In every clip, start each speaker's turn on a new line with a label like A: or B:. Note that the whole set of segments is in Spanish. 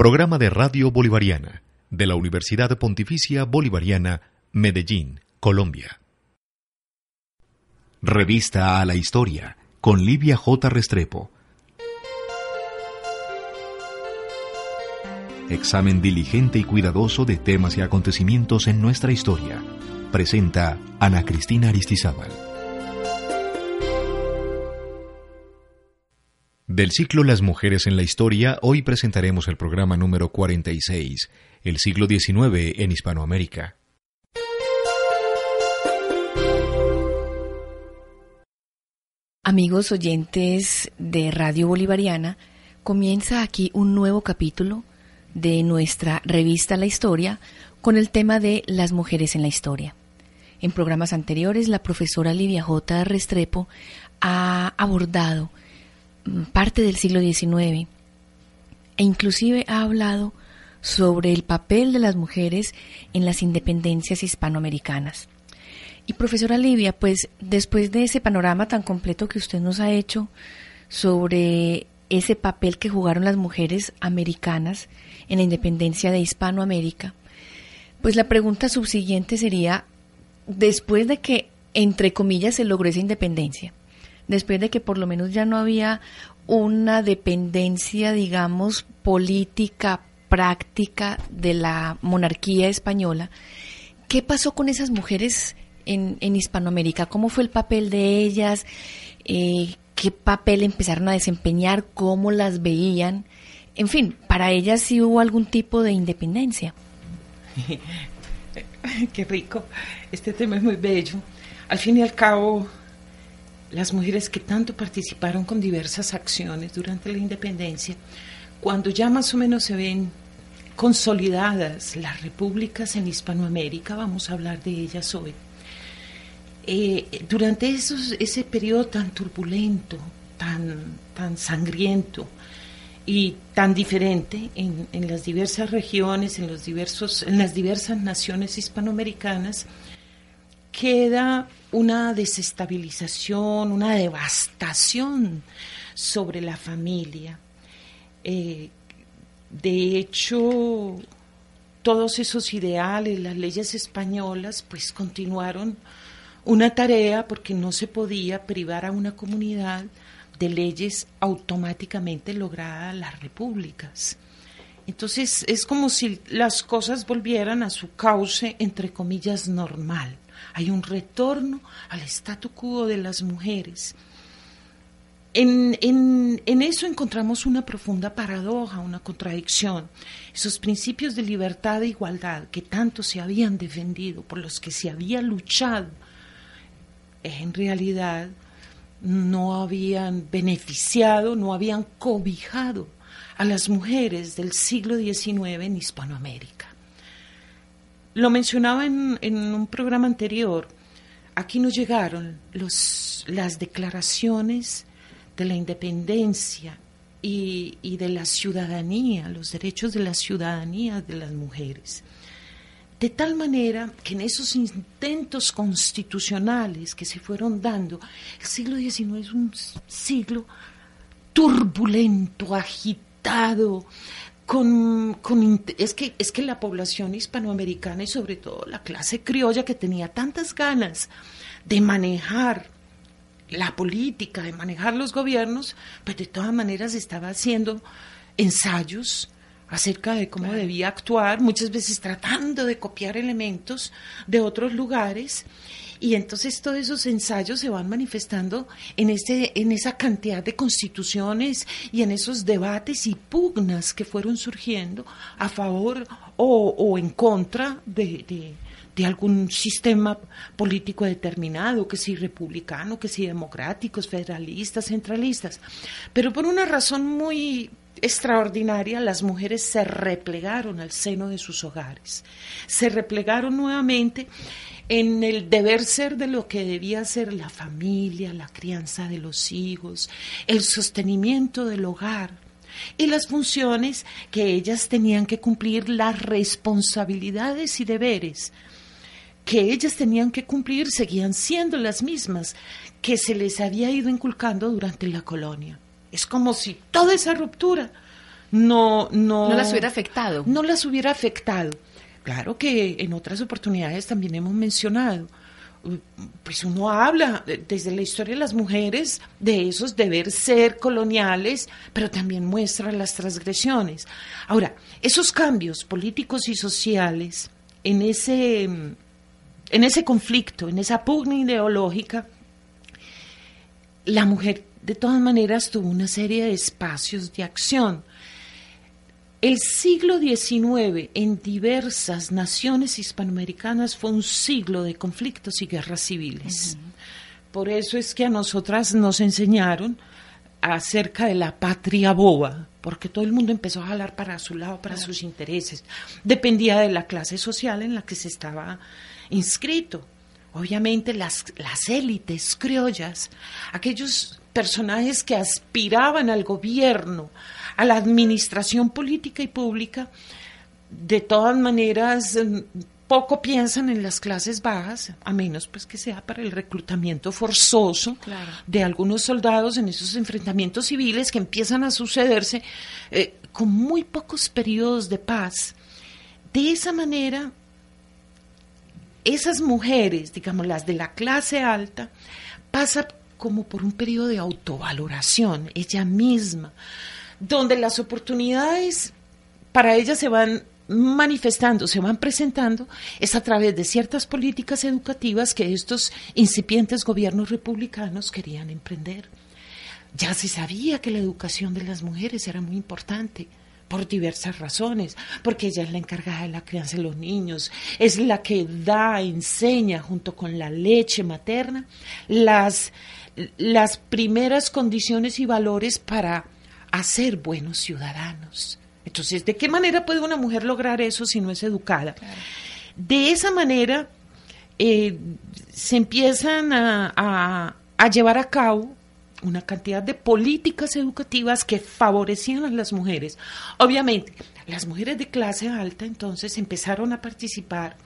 A: Programa de Radio Bolivariana de la Universidad Pontificia Bolivariana, Medellín, Colombia. Revista a la Historia, con Livia J. Restrepo. Examen diligente y cuidadoso de temas y acontecimientos en nuestra historia. Presenta Ana Cristina Aristizábal. Del ciclo Las mujeres en la historia, hoy presentaremos el programa número 46, el siglo XIX en Hispanoamérica.
B: Amigos oyentes de Radio Bolivariana, comienza aquí un nuevo capítulo de nuestra revista La Historia con el tema de las mujeres en la historia. En programas anteriores, la profesora Livia J. Restrepo ha abordado parte del siglo XIX e inclusive ha hablado sobre el papel de las mujeres en las independencias hispanoamericanas. Y profesora Livia, pues después de ese panorama tan completo que usted nos ha hecho sobre ese papel que jugaron las mujeres americanas en la independencia de Hispanoamérica, pues la pregunta subsiguiente sería, después de que, entre comillas, se logró esa independencia, después de que por lo menos ya no había una dependencia, digamos, política, práctica de la monarquía española, ¿qué pasó con esas mujeres en, Hispanoamérica? ¿Cómo fue el papel de ellas? Eh, ¿Qué papel empezaron a desempeñar? ¿Cómo las veían? En fin, para ellas sí hubo algún tipo de independencia.
C: Qué rico. Este tema es muy bello. Al fin y al cabo, las mujeres que tanto participaron con diversas acciones durante la independencia, cuando ya más o menos se ven consolidadas las repúblicas en Hispanoamérica, vamos a hablar de ellas hoy, eh, durante esos, ese periodo tan turbulento, tan, tan sangriento y tan diferente en, en, las diversas regiones, en, los diversos, en las diversas naciones hispanoamericanas, queda una desestabilización, una devastación sobre la familia. Eh, de hecho, todos esos ideales, las leyes españolas, pues continuaron una tarea porque no se podía privar a una comunidad de leyes automáticamente logradas las repúblicas. Entonces es como si las cosas volvieran a su cauce, entre comillas, normal. Hay un retorno al statu quo de las mujeres. En, en, eso encontramos una profunda paradoja, una contradicción. Esos principios de libertad e igualdad que tanto se habían defendido, por los que se había luchado en realidad no habían beneficiado, no habían cobijado a las mujeres del siglo XIX en Hispanoamérica. Lo mencionaba en, un programa anterior, aquí nos llegaron las declaraciones de la independencia y, y de la ciudadanía, los derechos de la ciudadanía de las mujeres. De tal manera que en esos intentos constitucionales que se fueron dando, el siglo XIX es un siglo turbulento, agitado, con, es, que, es que la población hispanoamericana y sobre todo la clase criolla que tenía tantas ganas de manejar la política, de manejar los gobiernos, pues de todas maneras estaba haciendo ensayos acerca de cómo debía actuar, muchas veces tratando de copiar elementos de otros lugares. Y entonces todos esos ensayos se van manifestando en, este, en esa cantidad de constituciones y en esos debates y pugnas que fueron surgiendo a favor o, en contra de, de, de, algún sistema político determinado, que si republicano, que si democráticos, federalistas, centralistas. Pero por una razón muy extraordinaria, las mujeres se replegaron al seno de sus hogares, se replegaron nuevamente en el deber ser de lo que debía ser la familia, la crianza de los hijos, el sostenimiento del hogar y las funciones que ellas tenían que cumplir, las responsabilidades y deberes que ellas tenían que cumplir seguían siendo las mismas que se les había ido inculcando durante la colonia. Es como si toda esa ruptura no, no,
B: no las hubiera afectado.
C: No las hubiera afectado. Claro que en otras oportunidades también hemos mencionado, pues uno habla desde la historia de las mujeres de esos deber ser coloniales, pero también muestra las transgresiones. Ahora, esos cambios políticos y sociales en ese, en ese conflicto, en esa pugna ideológica, la mujer de todas maneras tuvo una serie de espacios de acción. El siglo XIX en diversas naciones hispanoamericanas fue un siglo de conflictos y guerras civiles. Por eso es que a nosotras nos enseñaron acerca de la patria boba, porque todo el mundo empezó a jalar para su lado, para sus intereses. Dependía de la clase social en la que se estaba inscrito. Obviamente las, las élites criollas, aquellos personajes que aspiraban al gobierno, a la administración política y pública, de todas maneras mm, poco piensan en las clases bajas, a menos pues que sea para el reclutamiento forzoso de algunos soldados en esos enfrentamientos civiles que empiezan a sucederse eh, con muy pocos periodos de paz. De esa manera, esas mujeres, digamos las de la clase alta, pasan como por un periodo de autovaloración, ella misma, donde las oportunidades para ella se van manifestando, se van presentando, es a través de ciertas políticas educativas que estos incipientes gobiernos republicanos querían emprender. Ya se sabía que la educación de las mujeres era muy importante por diversas razones, porque ella es la encargada de la crianza de los niños, es la que da, enseña junto con la leche materna las las primeras condiciones y valores para hacer buenos ciudadanos. Entonces, ¿de qué manera puede una mujer lograr eso si no es educada? De esa manera eh, se empiezan a, llevar a cabo una cantidad de políticas educativas que favorecían a las mujeres. Obviamente, las mujeres de clase alta entonces empezaron a participar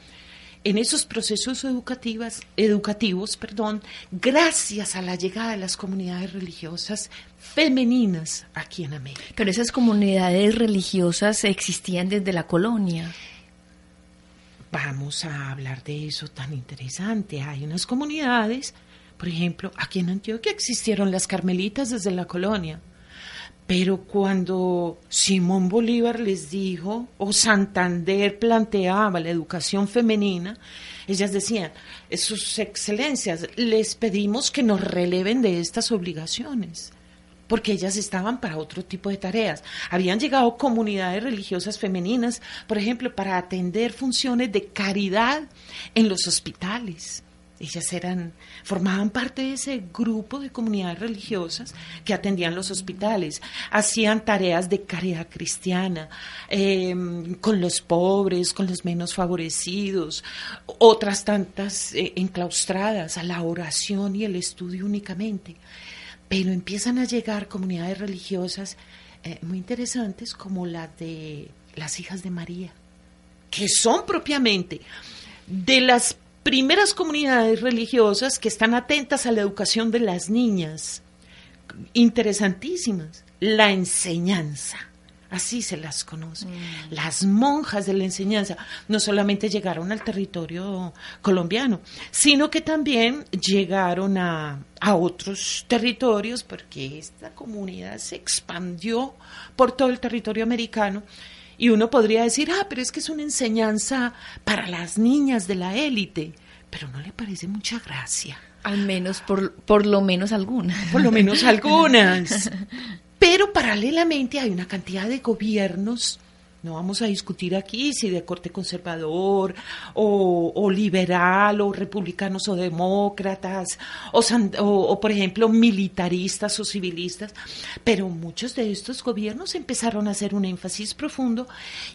C: en esos procesos educativas, educativos, perdón, gracias a la llegada de las comunidades religiosas femeninas aquí en América.
B: Pero esas comunidades religiosas existían desde la colonia.
C: Vamos a hablar de eso tan interesante. Hay unas comunidades, por ejemplo, aquí en Antioquia existieron las carmelitas desde la colonia. Pero cuando Simón Bolívar les dijo, o Santander planteaba la educación femenina, ellas decían, sus excelencias, les pedimos que nos releven de estas obligaciones, porque ellas estaban para otro tipo de tareas. Habían llegado comunidades religiosas femeninas, por ejemplo, para atender funciones de caridad en los hospitales ellas eran, formaban parte de ese grupo de comunidades religiosas que atendían los hospitales, hacían tareas de caridad cristiana em, con los pobres, con los menos favorecidos, otras tantas eh, enclaustradas a la oración y el estudio únicamente. Pero empiezan a llegar comunidades religiosas eh, muy interesantes como la de las hijas de María, que son propiamente de las primeras comunidades religiosas que están atentas a la educación de las niñas. Interesantísimas. La enseñanza. Así se las conoce. Mm. Las monjas de la enseñanza no solamente llegaron al territorio colombiano, sino que también llegaron a, a otros territorios, porque esta comunidad se expandió por todo el territorio americano y uno podría decir, ah, pero es que es una enseñanza para las niñas de la élite, pero no le parece mucha gracia.
B: Al menos, por, por lo menos algunas.
C: Por lo menos algunas. Pero paralelamente hay una cantidad de gobiernos No vamos a discutir aquí si de corte conservador o, liberal o republicanos o demócratas o, por ejemplo, militaristas o civilistas, pero muchos de estos gobiernos empezaron a hacer un énfasis profundo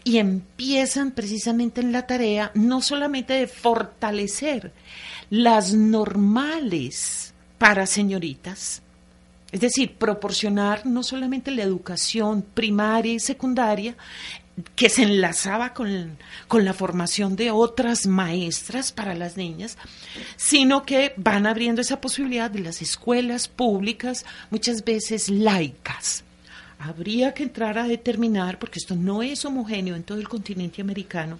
C: y empiezan precisamente en la tarea no solamente de fortalecer las normales para señoritas, es decir, proporcionar no solamente la educación primaria y secundaria, que se enlazaba con, la formación de otras maestras para las niñas, sino que van abriendo esa posibilidad de las escuelas públicas, muchas veces laicas. Habría que entrar a determinar, porque esto no es homogéneo en todo el continente americano,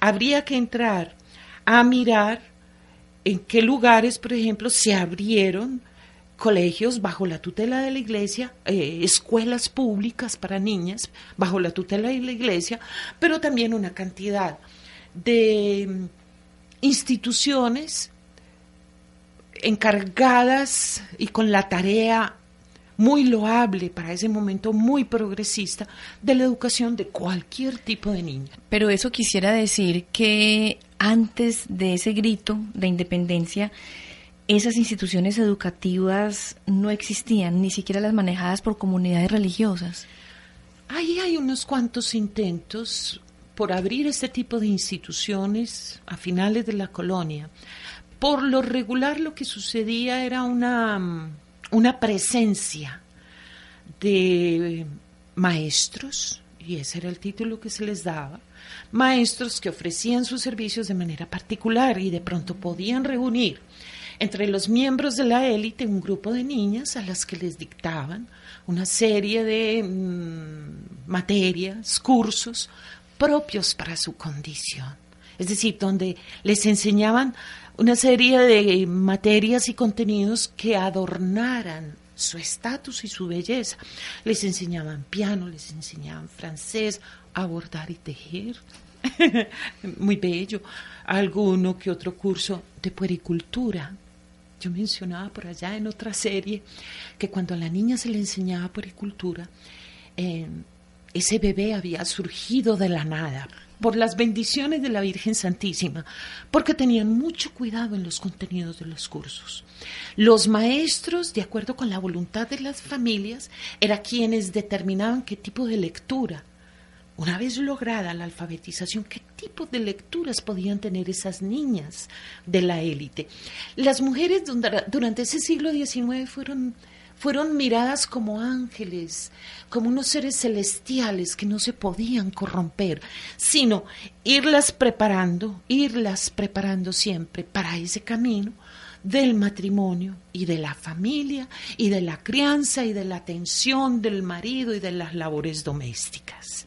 C: habría que entrar a mirar en qué lugares, por ejemplo, se abrieron colegios bajo la tutela de la iglesia, eh, escuelas públicas para niñas bajo la tutela de la iglesia, pero también una cantidad de mm, instituciones encargadas y con la tarea muy loable para ese momento muy progresista de la educación de cualquier tipo de niña.
B: Pero eso quisiera decir que antes de ese grito de independencia, esas instituciones educativas no existían, ni siquiera las manejadas por comunidades religiosas.
C: Ahí hay unos cuantos intentos por abrir este tipo de instituciones a finales de la colonia. Por lo regular lo que sucedía era una, una presencia de maestros, y ese era el título que se les daba, maestros que ofrecían sus servicios de manera particular y de pronto podían reunir entre los miembros de la élite un grupo de niñas a las que les dictaban una serie de mm, materias, cursos propios para su condición. Es decir, donde les enseñaban una serie de materias y contenidos que adornaran su estatus y su belleza. Les enseñaban piano, les enseñaban francés, abordar y tejer. Muy bello. Alguno que otro curso de puericultura, yo mencionaba por allá en otra serie que cuando a la niña se le enseñaba puericultura, eh, ese bebé había surgido de la nada por las bendiciones de la Virgen Santísima, porque tenían mucho cuidado en los contenidos de los cursos. Los maestros, de acuerdo con la voluntad de las familias, eran quienes determinaban qué tipo de lectura una vez lograda la alfabetización, ¿qué tipo de lecturas podían tener esas niñas de la élite? Las mujeres durante ese siglo XIX fueron, fueron miradas como ángeles, como unos seres celestiales que no se podían corromper, sino irlas preparando, irlas preparando siempre para ese camino del matrimonio y de la familia y de la crianza y de la atención del marido y de las labores domésticas.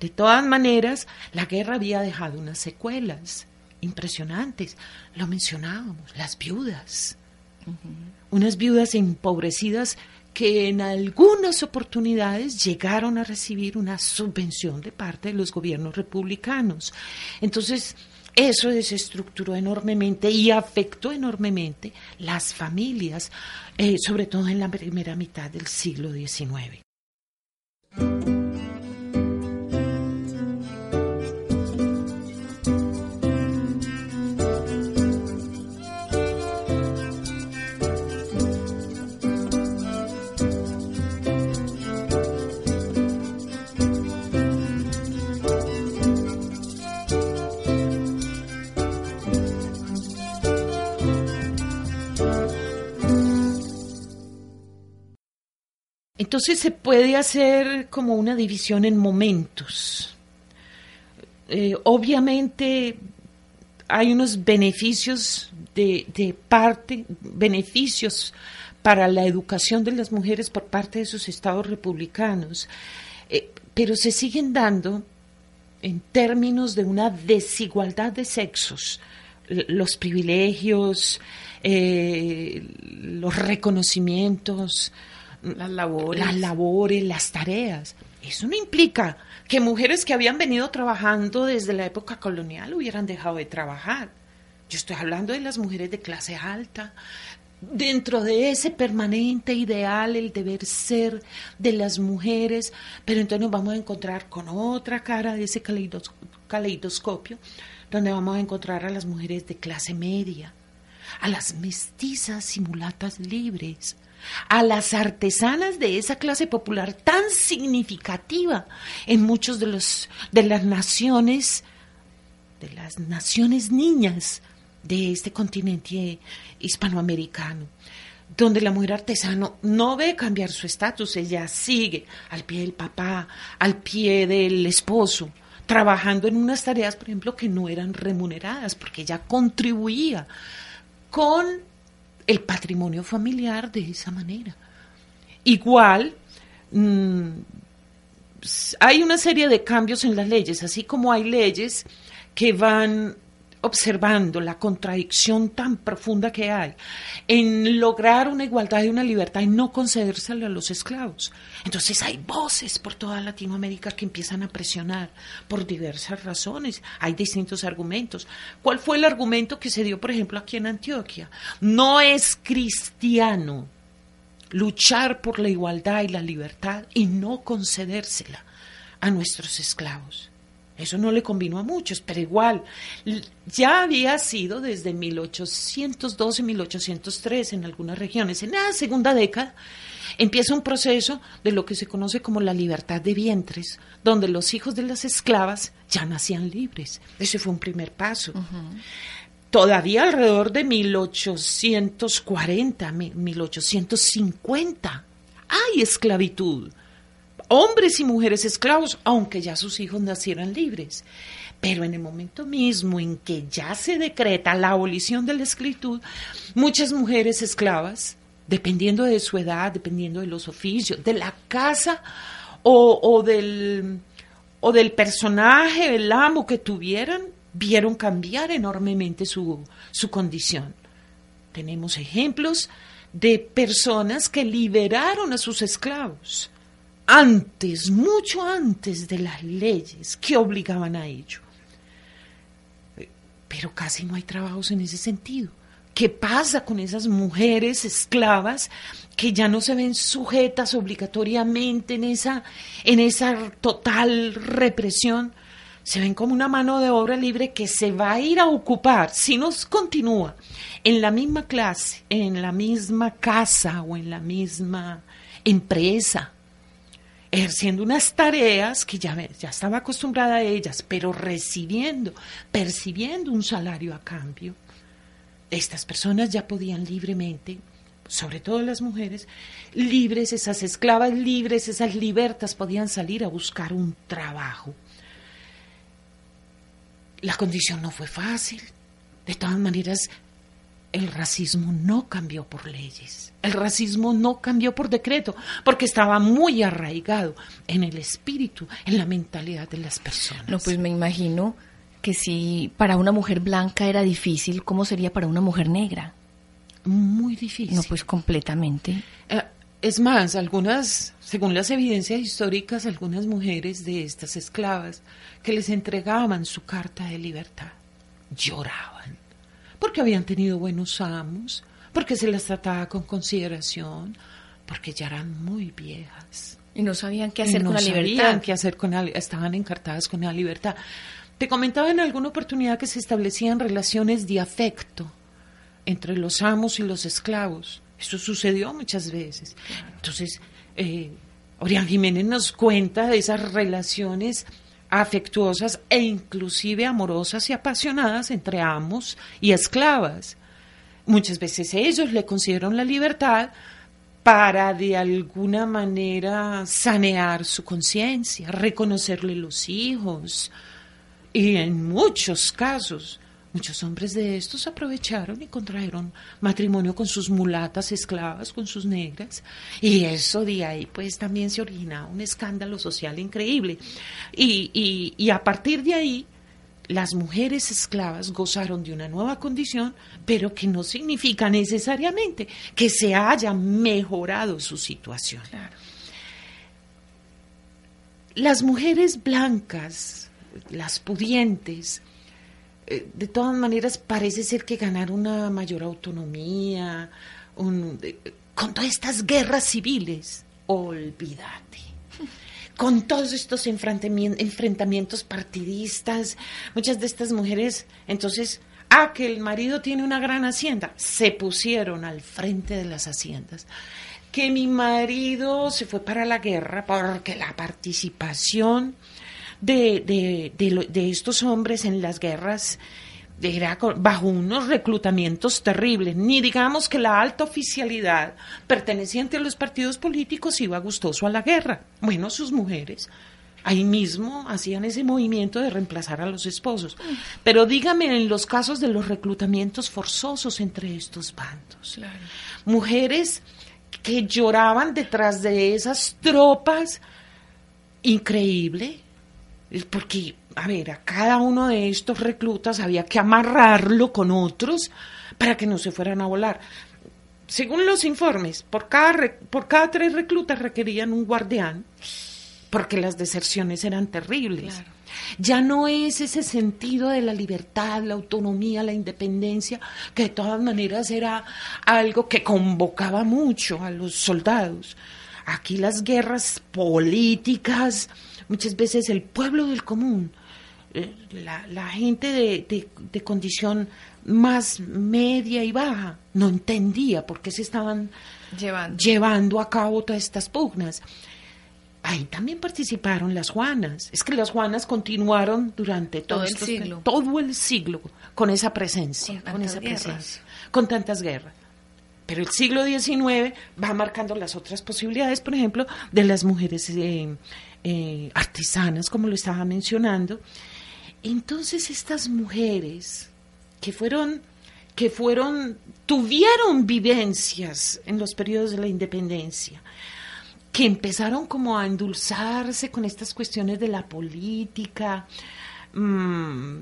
C: De todas maneras, la guerra había dejado unas secuelas impresionantes. Lo mencionábamos, las viudas. Unas viudas empobrecidas que en algunas oportunidades llegaron a recibir una subvención de parte de los gobiernos republicanos. Entonces, eso desestructuró enormemente y afectó enormemente las familias, eh, sobre todo en la primera mitad del siglo XIX. Entonces se puede hacer como una división en momentos. Eh, obviamente hay unos beneficios de, parte, beneficios para la educación de las mujeres por parte de sus estados republicanos, eh, pero se siguen dando en términos de una desigualdad de sexos, los privilegios, eh, los reconocimientos,
B: las labores.
C: las labores, las tareas. Eso no implica que mujeres que habían venido trabajando desde la época colonial hubieran dejado de trabajar. Yo estoy hablando de las mujeres de clase alta, dentro de ese permanente ideal, el deber ser de las mujeres, pero entonces nos vamos a encontrar con otra cara de ese caleidoscopio, donde vamos a encontrar a las mujeres de clase media, a las mestizas y mulatas libres, a las artesanas de esa clase popular tan significativa en muchos de los de las naciones de las naciones niñas de este continente hispanoamericano, donde la mujer artesano no ve cambiar su estatus, ella sigue al pie del papá, al pie del esposo, trabajando en unas tareas, por ejemplo, que no eran remuneradas, porque ella contribuía con el patrimonio familiar de esa manera. Igual, mm, hay una serie de cambios en las leyes, así como hay leyes que van observando la contradicción tan profunda que hay en lograr una igualdad y una libertad y no concedérsela a los esclavos. Entonces hay voces por toda Latinoamérica que empiezan a presionar por diversas razones. Hay distintos argumentos. ¿Cuál fue el argumento que se dio, por ejemplo, aquí en Antioquia? No es cristiano luchar por la igualdad y la libertad y no concedérsela a nuestros esclavos. Eso no le convino a muchos, pero igual ya había sido desde 1812, 1803 en algunas regiones. En la segunda década empieza un proceso de lo que se conoce como la libertad de vientres, donde los hijos de las esclavas ya nacían libres. Ese fue un primer paso. Todavía alrededor de 1840, 1850, hay esclavitud hombres y mujeres esclavos, aunque ya sus hijos nacieran libres. Pero en el momento mismo en que ya se decreta la abolición de la esclavitud, muchas mujeres esclavas, dependiendo de su edad, dependiendo de los oficios, de la casa o, del, o del personaje, el amo que tuvieran, vieron cambiar enormemente su, su condición. Tenemos ejemplos de personas que liberaron a sus esclavos antes, mucho antes de las leyes que obligaban a ello. Pero casi no hay trabajos en ese sentido. ¿Qué pasa con esas mujeres esclavas que ya no se ven sujetas obligatoriamente en esa, en esa total represión? Se ven como una mano de obra libre que se va a ir a ocupar, si no continúa, en la misma clase, en la misma casa o en la misma empresa ejerciendo unas tareas que ya, ya estaba acostumbrada a ellas, pero recibiendo, percibiendo un salario a cambio. Estas personas ya podían libremente, sobre todo las mujeres, libres, esas esclavas libres, esas libertas, podían salir a buscar un trabajo. La condición no fue fácil. De todas maneras, el racismo no cambió por leyes, el racismo no cambió por decreto, porque estaba muy arraigado en el espíritu, en la mentalidad de las personas.
B: No, pues me imagino que si para una mujer blanca era difícil, ¿cómo sería para una mujer negra?
C: Muy difícil.
B: No, pues completamente.
C: Eh, es más, algunas, según las evidencias históricas, algunas mujeres de estas esclavas que les entregaban su carta de libertad lloraban porque habían tenido buenos amos, porque se las trataba con consideración, porque ya eran muy viejas.
B: Y no sabían qué hacer
C: con
B: la
C: libertad. qué hacer con estaban encartadas con la libertad. Te comentaba en alguna oportunidad que se establecían relaciones de afecto entre los amos y los esclavos. Eso sucedió muchas veces. Entonces, eh, Orián Jiménez nos cuenta de esas relaciones afectuosas e inclusive amorosas y apasionadas entre amos y esclavas. Muchas veces ellos le concedieron la libertad para de alguna manera sanear su conciencia, reconocerle los hijos y en muchos casos Muchos hombres de estos aprovecharon y contrajeron matrimonio con sus mulatas esclavas, con sus negras, y eso de ahí pues también se originaba un escándalo social increíble. Y, y a partir de ahí, las mujeres esclavas gozaron de una nueva condición, pero que no significa necesariamente que se haya mejorado su situación. Las mujeres blancas, las pudientes, eh, de todas maneras parece ser que ganar una mayor autonomía con todas estas guerras civiles, olvídate. Con todos estos enfrentamientos partidistas, muchas de estas mujeres, entonces, ah, que el marido tiene una gran hacienda, se pusieron al frente de las haciendas que mi marido se fue para la guerra porque la participación de, de, de, estos hombres en las guerras era bajo unos reclutamientos terribles, ni digamos que la alta oficialidad perteneciente a los partidos políticos iba gustoso a la guerra. Bueno, sus mujeres ahí mismo hacían ese movimiento de reemplazar a los esposos. Pero dígame en los casos de los reclutamientos forzosos entre estos bandos. Mujeres que lloraban detrás de esas tropas, increíble, porque, a ver, a cada uno de estos reclutas había que amarrarlo con otros para que no se fueran a volar. Según los informes, por cada, por cada tres reclutas requerían un guardián, porque las deserciones eran terribles. Ya no es ese sentido de la libertad, la autonomía, la independencia, que de todas maneras era algo que convocaba mucho a los soldados. Aquí las guerras políticas, muchas veces el pueblo del común, eh, la, gente de, de, condición más media y baja, no entendía por qué se estaban llevando a cabo todas estas pugnas. Ahí también participaron las Juanas. Es que las Juanas continuaron durante todo, el siglo. Todo el siglo con esa presencia, con, esa presencia, con tantas guerras. Pero el siglo XIX va marcando las otras posibilidades, por ejemplo, de las mujeres eh, eh, artesanas, como lo estaba mencionando. Entonces estas mujeres que fueron que fueron tuvieron vivencias en los periodos de la independencia, que empezaron como a endulzarse con estas cuestiones de la política, mm,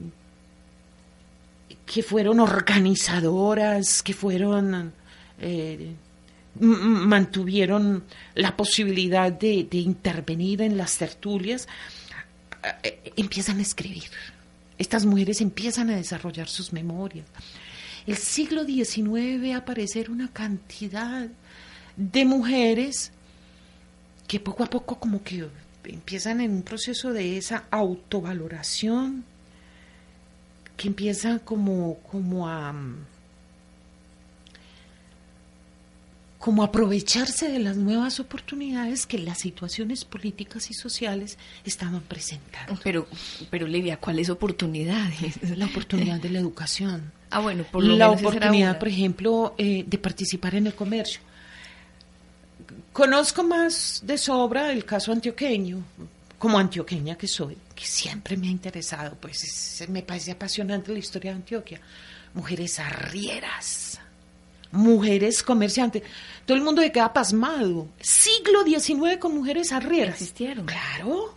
C: que fueron organizadoras, que fueron... Eh, mantuvieron la posibilidad de, intervenir en las tertulias, eh, empiezan a escribir. Estas mujeres empiezan a desarrollar sus memorias. El siglo XIX ve aparecer una cantidad de mujeres que poco a poco como que empiezan en un proceso de esa autovaloración, que empiezan como, como a como aprovecharse de las nuevas oportunidades que las situaciones políticas y sociales estaban presentando.
B: Pero, pero Livia, ¿cuáles oportunidades?
C: La oportunidad de la educación.
B: Ah, bueno,
C: por lo la oportunidad, por ejemplo, eh, de participar en el comercio. Conozco más de sobra el caso antioqueño, como antioqueña que soy, que siempre me ha interesado, pues me parece apasionante la historia de Antioquia. Mujeres arrieras, mujeres comerciantes. Todo el mundo se queda pasmado. Siglo XIX con mujeres arrieras.
B: Existieron.
C: Claro,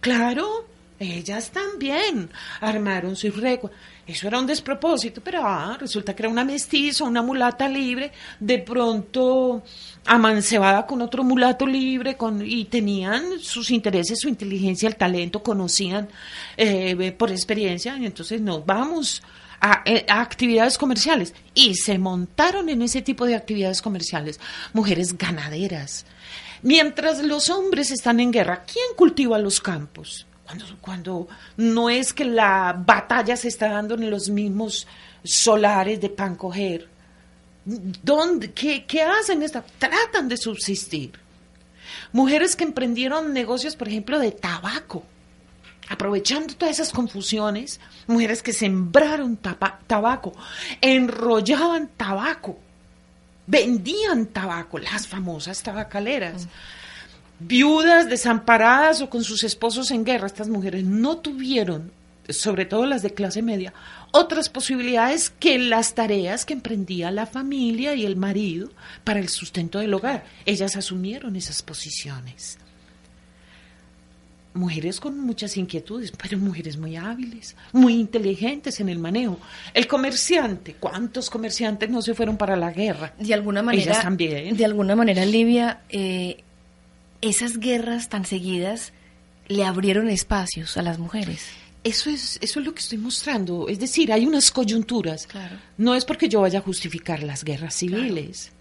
C: claro. Ellas también armaron su recua. Eso era un despropósito, pero ah, resulta que era una mestiza, una mulata libre, de pronto amancebada con otro mulato libre, con, y tenían sus intereses, su inteligencia, el talento, conocían eh, por experiencia, y entonces nos vamos eh, a, actividades comerciales. Y se montaron en ese tipo de actividades comerciales mujeres ganaderas. Mientras los hombres están en guerra, ¿quién cultiva los campos? Cuando, cuando no es que la batalla se está dando en los mismos solares de pan coger. ¿Dónde, qué, ¿Qué hacen? Esta? Tratan de subsistir. Mujeres que emprendieron negocios, por ejemplo, de tabaco, aprovechando todas esas confusiones, mujeres que sembraron tabaco, enrollaban tabaco, vendían tabaco, las famosas tabacaleras viudas, desamparadas o con sus esposos en guerra, estas mujeres no tuvieron, sobre todo las de clase media, otras posibilidades que las tareas que emprendía la familia y el marido para el sustento del hogar. Ellas asumieron esas posiciones. Mujeres con muchas inquietudes, pero mujeres muy hábiles, muy inteligentes en el manejo. El comerciante, ¿cuántos comerciantes no se fueron para la guerra?
B: De alguna manera,
C: Ellas también.
B: De alguna manera, Livia, eh, esas guerras tan seguidas le abrieron espacios a las mujeres.
C: Eso es, eso es lo que estoy mostrando. Es decir, hay unas coyunturas. No es porque yo vaya a justificar las guerras civiles.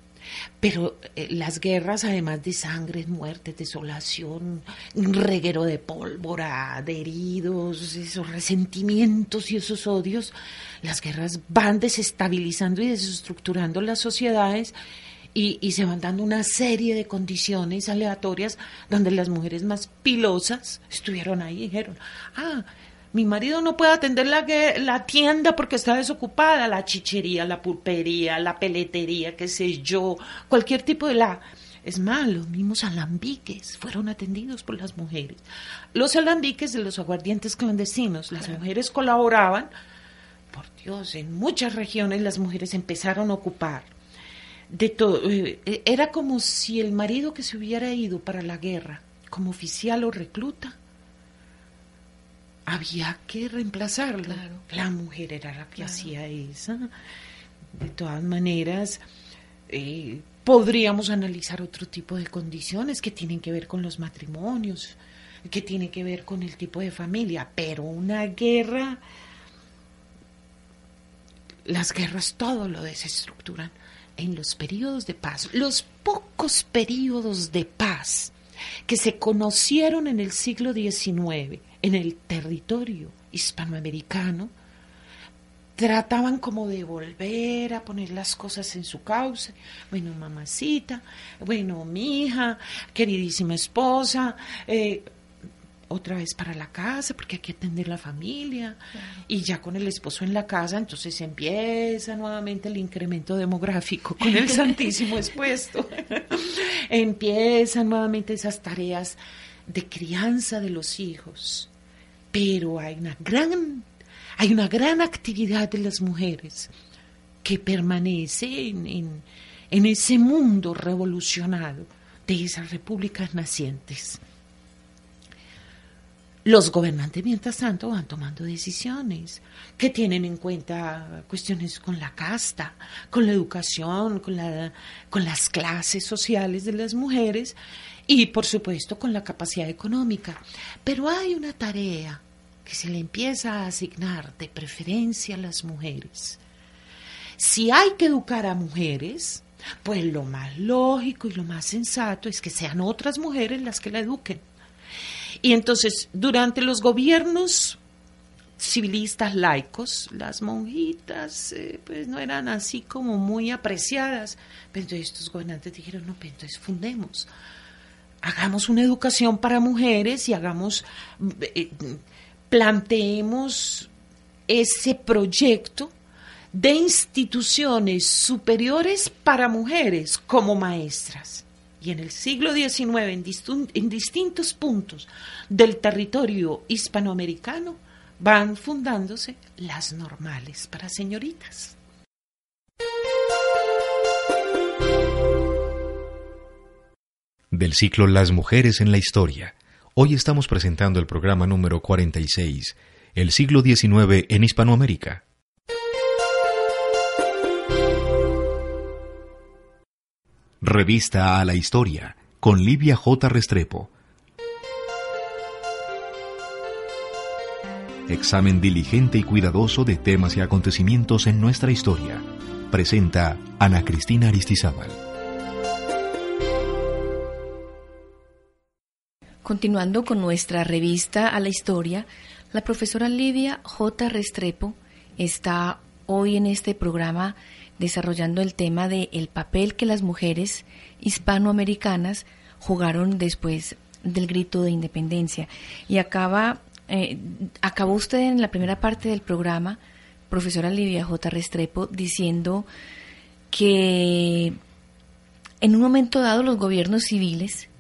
C: Pero eh, las guerras, además de sangre, muerte, desolación, un reguero de pólvora, de heridos, esos resentimientos y esos odios, las guerras van desestabilizando y desestructurando las sociedades y, y, se van dando una serie de condiciones aleatorias donde las mujeres más pilosas estuvieron ahí y dijeron, ah, mi marido no puede atender la, la tienda porque está desocupada, la chichería, la pulpería, la peletería, qué sé yo, cualquier tipo de la... Es más, los mismos alambiques fueron atendidos por las mujeres. Los alambiques de los aguardientes clandestinos, las mujeres colaboraban, por Dios, en muchas regiones las mujeres empezaron a ocupar de todo. Eh, era como si el marido que se hubiera ido para la guerra como oficial o recluta había que reemplazarlo. La mujer era la que hacía esa. De todas maneras, eh, podríamos analizar otro tipo de condiciones que tienen que ver con los matrimonios, que tienen que ver con el tipo de familia, pero una guerra, las guerras todo lo desestructuran en los periodos de paz. Los pocos periodos de paz que se conocieron en el siglo XIX en el territorio hispanoamericano, trataban como de volver a poner las cosas en su cauce. Bueno, mamacita, bueno, mi hija, queridísima esposa, eh, otra vez para la casa, porque hay que atender la familia. Y ya con el esposo en la casa, entonces empieza nuevamente el incremento demográfico con el Santísimo expuesto. Empiezan nuevamente esas tareas de crianza de los hijos. Pero hay una gran, hay una gran actividad de las mujeres que permanece en, en ese mundo revolucionado de esas repúblicas nacientes. Los gobernantes, mientras tanto, van tomando decisiones que tienen en cuenta cuestiones con la casta, con la educación, con, la, con las clases sociales de las mujeres y, por supuesto, con la capacidad económica. Pero hay una tarea que se le empieza a asignar de preferencia a las mujeres. Si hay que educar a mujeres, pues lo más lógico y lo más sensato es que sean otras mujeres las que la eduquen y entonces, durante los gobiernos civilistas laicos, las monjitas eh, pues no eran así como muy apreciadas. Pero entonces estos gobernantes dijeron, no, pues entonces fundemos, hagamos una educación para mujeres y hagamos, eh, planteemos ese proyecto de instituciones superiores para mujeres como maestras y en el siglo XIX en, distintos puntos del territorio hispanoamericano van fundándose las normales para señoritas.
A: Del ciclo Las mujeres en la historia, hoy estamos presentando el programa número 46, El siglo XIX en Hispanoamérica. Revista a la Historia, con Livia J. Restrepo. Examen diligente y cuidadoso de temas y acontecimientos en nuestra historia. Presenta Ana Cristina Aristizábal.
B: Continuando con nuestra revista a la historia, la profesora Livia J. Restrepo está hoy en este programa desarrollando el tema de el papel que las mujeres hispanoamericanas jugaron después del grito de independencia. Y acaba, eh, acabó usted en la primera parte del programa, profesora Livia J. Restrepo, diciendo que en un momento dado los gobiernos civiles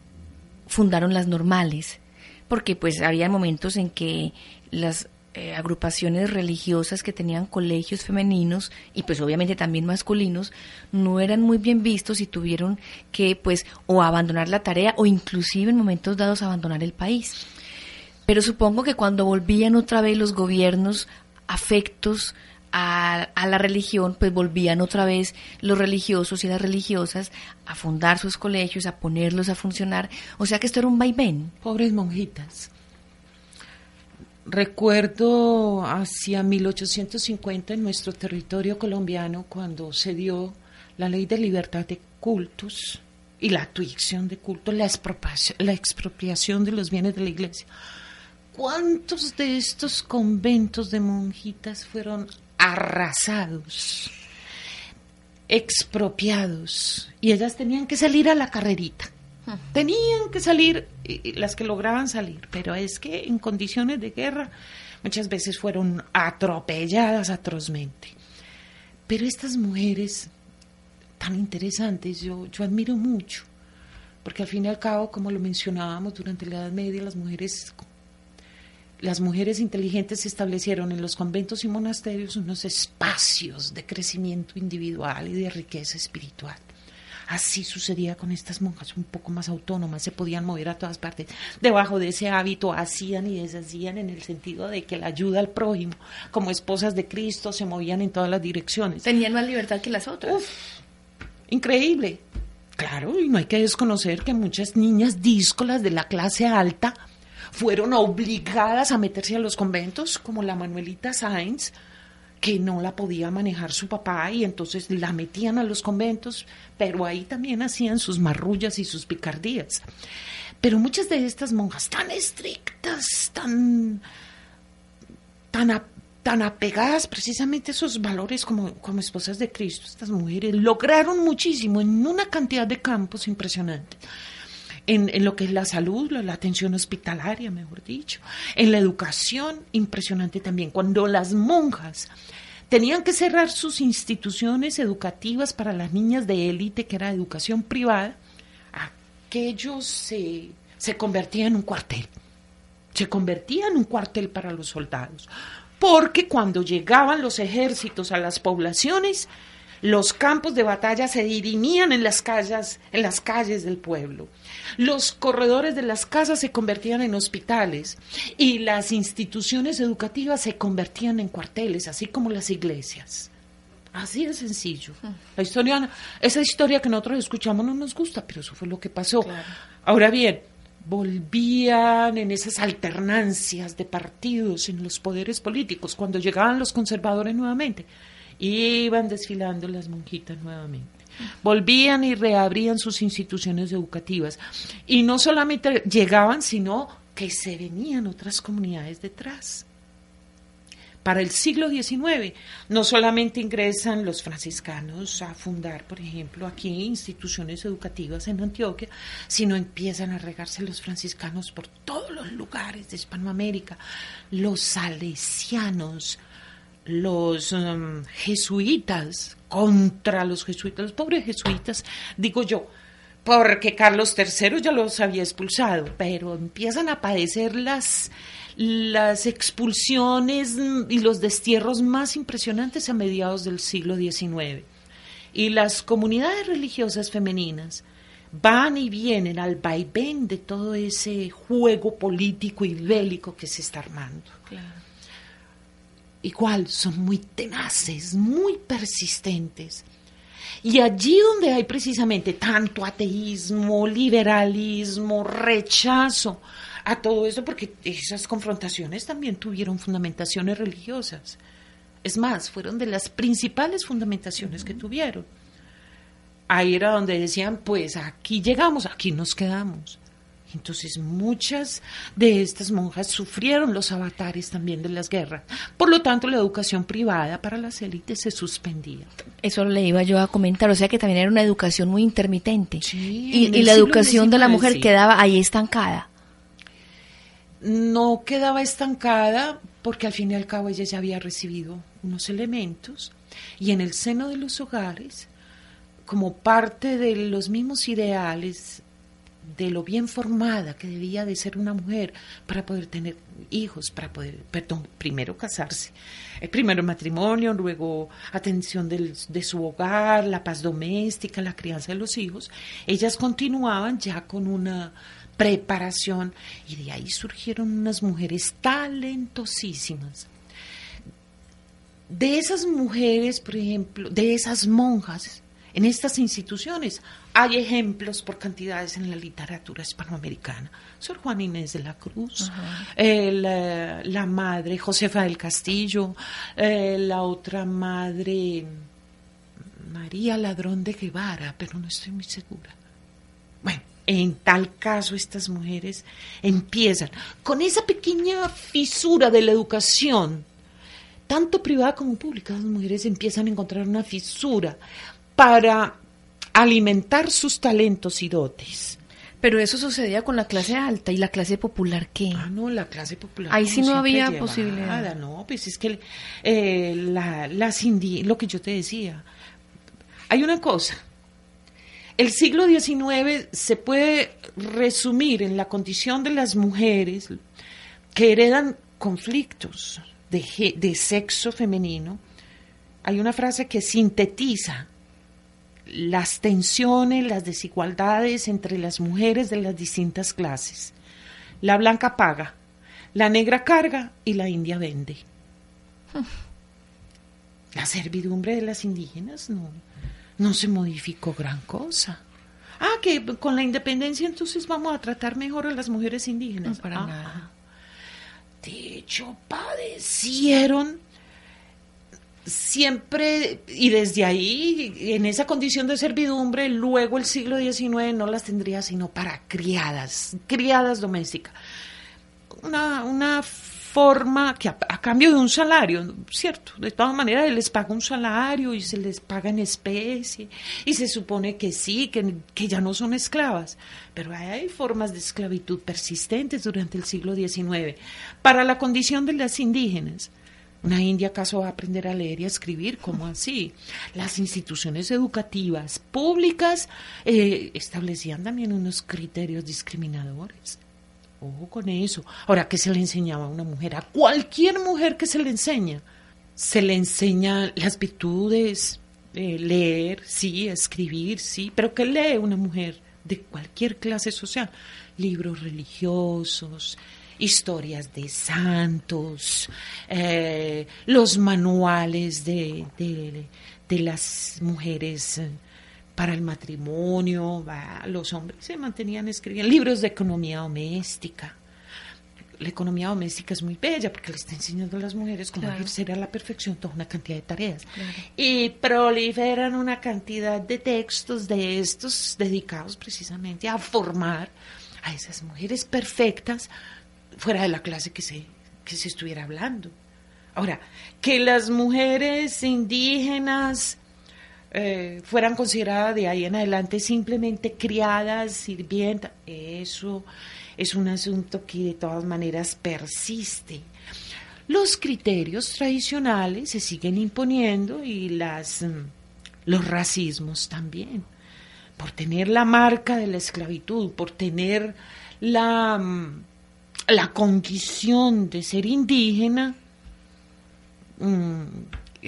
B: fundaron las normales, porque pues había momentos en que las eh, agrupaciones religiosas que tenían colegios femeninos y pues obviamente también masculinos no eran muy bien vistos y tuvieron que pues o abandonar la tarea o inclusive en momentos dados abandonar el país. Pero supongo que cuando volvían otra vez los gobiernos afectos a, la religión, pues volvían otra vez los religiosos y las religiosas a fundar sus colegios, a ponerlos a funcionar. O sea que esto era un vaivén.
C: Pobres monjitas. Recuerdo hacia 1850 en nuestro territorio colombiano cuando se dio la ley de libertad de cultos y la tuyección de cultos, la expropiación, la expropiación de los bienes de la iglesia. ¿Cuántos de estos conventos de monjitas fueron arrasados, expropiados? Y ellas tenían que salir a la carrerita. Tenían que salir, las que lograban salir, pero es que en condiciones de guerra muchas veces fueron atropelladas atrozmente. Pero estas mujeres tan interesantes, yo, yo admiro mucho, porque al fin y al cabo, como lo mencionábamos durante la Edad Media, las mujeres las mujeres inteligentes establecieron en los conventos y monasterios unos espacios de crecimiento individual y de riqueza espiritual. Así sucedía con estas monjas un poco más autónomas, se podían mover a todas partes. Debajo de ese hábito hacían y deshacían en el sentido de que la ayuda al prójimo, como esposas de Cristo, se movían en todas las direcciones.
B: Tenían más libertad que las otras.
C: Uf, increíble. Claro, y no hay que desconocer que muchas niñas díscolas de la clase alta fueron obligadas a meterse a los conventos, como la Manuelita Sainz, que no la podía manejar su papá y entonces la metían a los conventos, pero ahí también hacían sus marrullas y sus picardías. Pero muchas de estas monjas tan estrictas, tan, tan, tan apegadas precisamente a esos valores como, como esposas de Cristo, estas mujeres lograron muchísimo en una cantidad de campos impresionantes en, lo que es la salud, la, atención hospitalaria, mejor dicho, en la educación, impresionante también. Cuando las monjas tenían que cerrar sus instituciones educativas para las niñas de élite, que era educación privada, aquello se, se convertía en un cuartel. Se convertía en un cuartel para los soldados. Porque cuando llegaban los ejércitos a las poblaciones, los campos de batalla se dirimían en las calles, en las calles del pueblo. Los corredores de las casas se convertían en hospitales y las instituciones educativas se convertían en cuarteles, así como las iglesias. Así de sencillo. La historia, esa historia que nosotros escuchamos no nos gusta, pero eso fue lo que pasó. Ahora bien, volvían en esas alternancias de partidos en los poderes políticos cuando llegaban los conservadores nuevamente iban desfilando las monjitas nuevamente. Volvían y reabrían sus instituciones educativas. Y no solamente llegaban, sino que se venían otras comunidades detrás. Para el siglo XIX, no solamente ingresan los franciscanos a fundar, por ejemplo, aquí instituciones educativas en Antioquia, sino empiezan a regarse los franciscanos por todos los lugares de Hispanoamérica, los salesianos, los um, jesuitas, contra los jesuitas, los pobres jesuitas, digo yo, porque Carlos III ya los había expulsado, pero empiezan a padecer las, las expulsiones y los destierros más impresionantes a mediados del siglo XIX. Y las comunidades religiosas femeninas van y vienen al vaivén de todo ese juego político y bélico que se está armando. Claro igual son muy tenaces, muy persistentes. Y allí donde hay precisamente tanto ateísmo, liberalismo, rechazo a todo eso, porque esas confrontaciones también tuvieron fundamentaciones religiosas. Es más, fueron de las principales fundamentaciones que tuvieron. Ahí era donde decían, pues aquí llegamos, aquí nos quedamos. Entonces muchas de estas monjas sufrieron los avatares también de las guerras. Por lo tanto, la educación privada para las élites se suspendía.
B: Eso le iba yo a comentar, o sea que también era una educación muy intermitente. y, la educación de la mujer quedaba ahí estancada.
C: No quedaba estancada porque al fin y al cabo ella ya había recibido unos elementos y en el seno de los hogares, como parte de los mismos ideales de lo bien formada que debía de ser una mujer para poder tener hijos, para poder, perdón, primero casarse, el primero matrimonio, luego atención de su hogar, la paz doméstica, la crianza de los hijos, ellas continuaban ya con una preparación y de ahí surgieron unas mujeres talentosísimas. De esas mujeres, por ejemplo, de esas monjas, en estas instituciones hay ejemplos por cantidades en la literatura hispanoamericana. Sor Juan Inés de la Cruz, eh, la, madre Josefa del Castillo, eh, la otra madre, María Ladrón de Guevara, pero no estoy muy segura. Bueno, en tal caso estas mujeres empiezan con esa pequeña fisura de la educación, tanto privada como pública, las mujeres empiezan a encontrar una fisura para alimentar sus talentos y dotes.
B: Pero eso sucedía con la clase alta y la clase popular, ¿qué?
C: Ah, no, la clase popular.
B: Ahí sí no había posibilidad.
C: No, pues es que eh, la, las indi- lo que yo te decía, hay una cosa. El siglo XIX se puede resumir en la condición de las mujeres que heredan conflictos de, de sexo femenino. Hay una frase que sintetiza las tensiones, las desigualdades entre las mujeres de las distintas clases. La blanca paga, la negra carga y la india vende. La servidumbre de las indígenas no, no se modificó gran cosa. Ah, que con la independencia entonces vamos a tratar mejor a las mujeres indígenas.
B: No, para
C: Ah,
B: nada.
C: De hecho, padecieron siempre, y desde ahí, en esa condición de servidumbre, luego el siglo XIX no las tendría sino para criadas, criadas domésticas. Una, una forma que a, cambio de un salario, ¿cierto? De todas maneras, les paga un salario y se les paga en especie, y se supone que sí, que, que ya no son esclavas, pero hay formas de esclavitud persistentes durante el siglo XIX. Para la condición de las indígenas, ¿Una india acaso va a aprender a leer y a escribir? ¿Cómo así? Las instituciones educativas públicas eh, establecían también unos criterios discriminadores. Ojo con eso. Ahora, ¿qué se le enseñaba a una mujer? A cualquier mujer que se le enseña. Se le enseña las virtudes, eh, leer, sí, escribir, sí. Pero ¿qué lee una mujer de cualquier clase social? Libros religiosos, historias de santos, eh, los manuales de, de, de las mujeres eh, para el matrimonio, va, los hombres se mantenían escribiendo libros de economía doméstica. La economía doméstica es muy bella porque le está enseñando a las mujeres cómo
B: Claro.
C: ejercer a la perfección toda una cantidad de tareas.
B: Claro.
C: Y proliferan una cantidad de textos de estos dedicados precisamente a formar a esas mujeres perfectas fuera de la clase que se, que se estuviera hablando. Ahora, que las mujeres indígenas eh, fueran consideradas de ahí en adelante simplemente criadas, sirvientas, eso es un asunto que de todas maneras persiste. Los criterios tradicionales se siguen imponiendo y las, mm, los racismos también. Por tener la marca de la esclavitud, por tener la, mm, la condición de ser indígena, mm,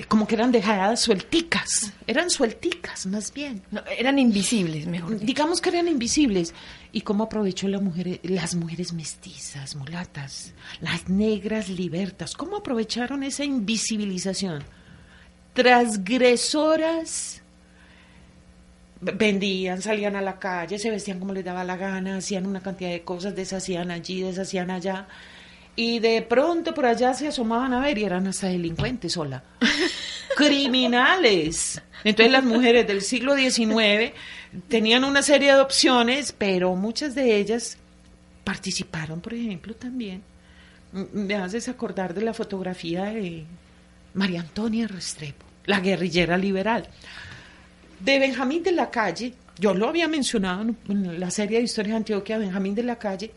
C: como que eran dejadas suelticas, eran suelticas más bien.
B: No, eran invisibles, mejor dicho.
C: Digamos que eran invisibles. ¿Y cómo aprovechó la mujer, las mujeres mestizas, mulatas, las negras libertas? ¿Cómo aprovecharon esa invisibilización? Transgresoras vendían, salían a la calle, se vestían como les daba la gana, hacían una cantidad de cosas, deshacían allí, deshacían allá. Y de pronto por allá se asomaban a ver y eran hasta delincuentes, hola. Criminales. Entonces las mujeres del siglo XIX tenían una serie de opciones, pero muchas de ellas participaron, por ejemplo, también. Me haces acordar de la fotografía de María Antonia Restrepo, la guerrillera liberal. De Benjamín de la Calle, yo lo había mencionado en la serie de historias de Antioquia, Benjamín de la Calle